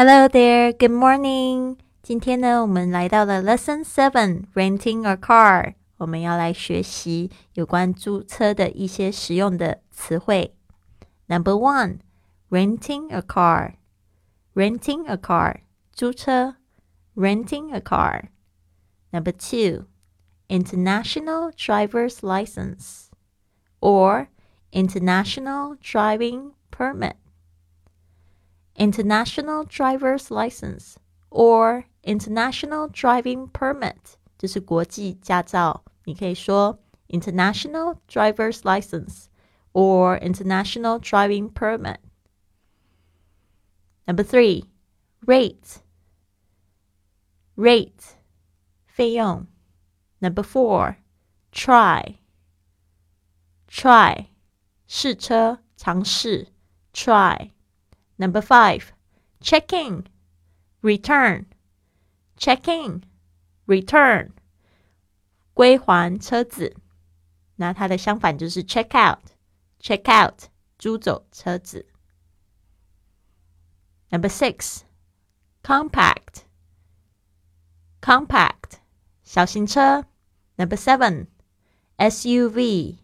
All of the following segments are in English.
Hello there, good morning. 今天呢，我们来到了 Lesson Seven, Renting a Car。我们要来学习有关租车的一些实用的词汇。Number one, renting a car. Renting a car，租车。Renting a car. Number two, international driver's license or international driving permit international driver's license or international driving permit 就是国际驾照。你可以说 international driver's license or international driving permit. Number three, rate. Rate 费用。Number four, try. Try 试车尝试 try。 Number five, check in, return, check in, return，归还车子。那它的相反就是 check out，check out，租走车子。Number six, compact, compact，小型车。Number seven, SUV,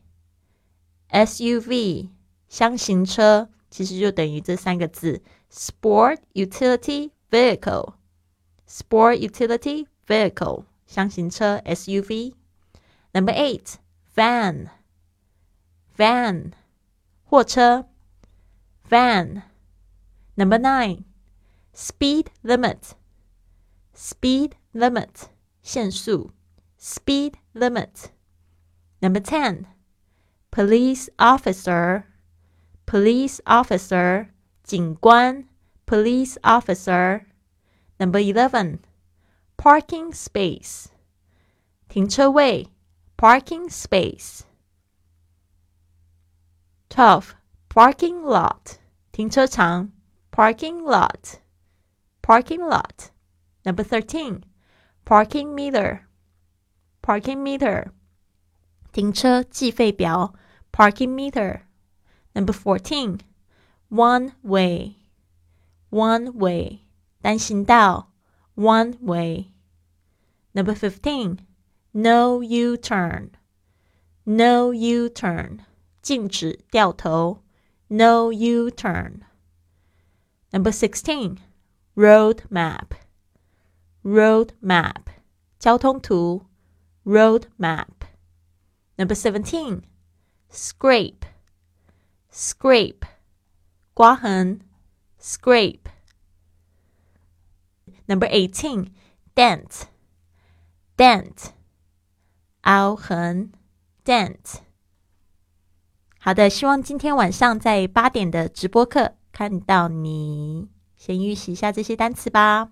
SUV，厢型车。其实就等于这三个字：sport utility vehicle。sport utility vehicle 厢型车 SUV。Number eight van van Number nine speed limit speed limit 限速 speed limit。Number ten police officer police officer 警官 police officer number 11 parking space 停车位 parking space 12 parking lot 停车场 parking lot parking lot number 13 parking meter parking meter 停车计费表 parking meter Number fourteen, one way, one way, 单行道 one way. Number fifteen, no U turn, no U turn, 禁止掉头 no U turn. Number sixteen, road map, road map, 交通图 road map. Number seventeen, scrape Scrape 刮痕 scrape number eighteen dent dent 凹痕 dent 好的，希望今天晚上在八点的直播课看到你。先预习一下这些单词吧。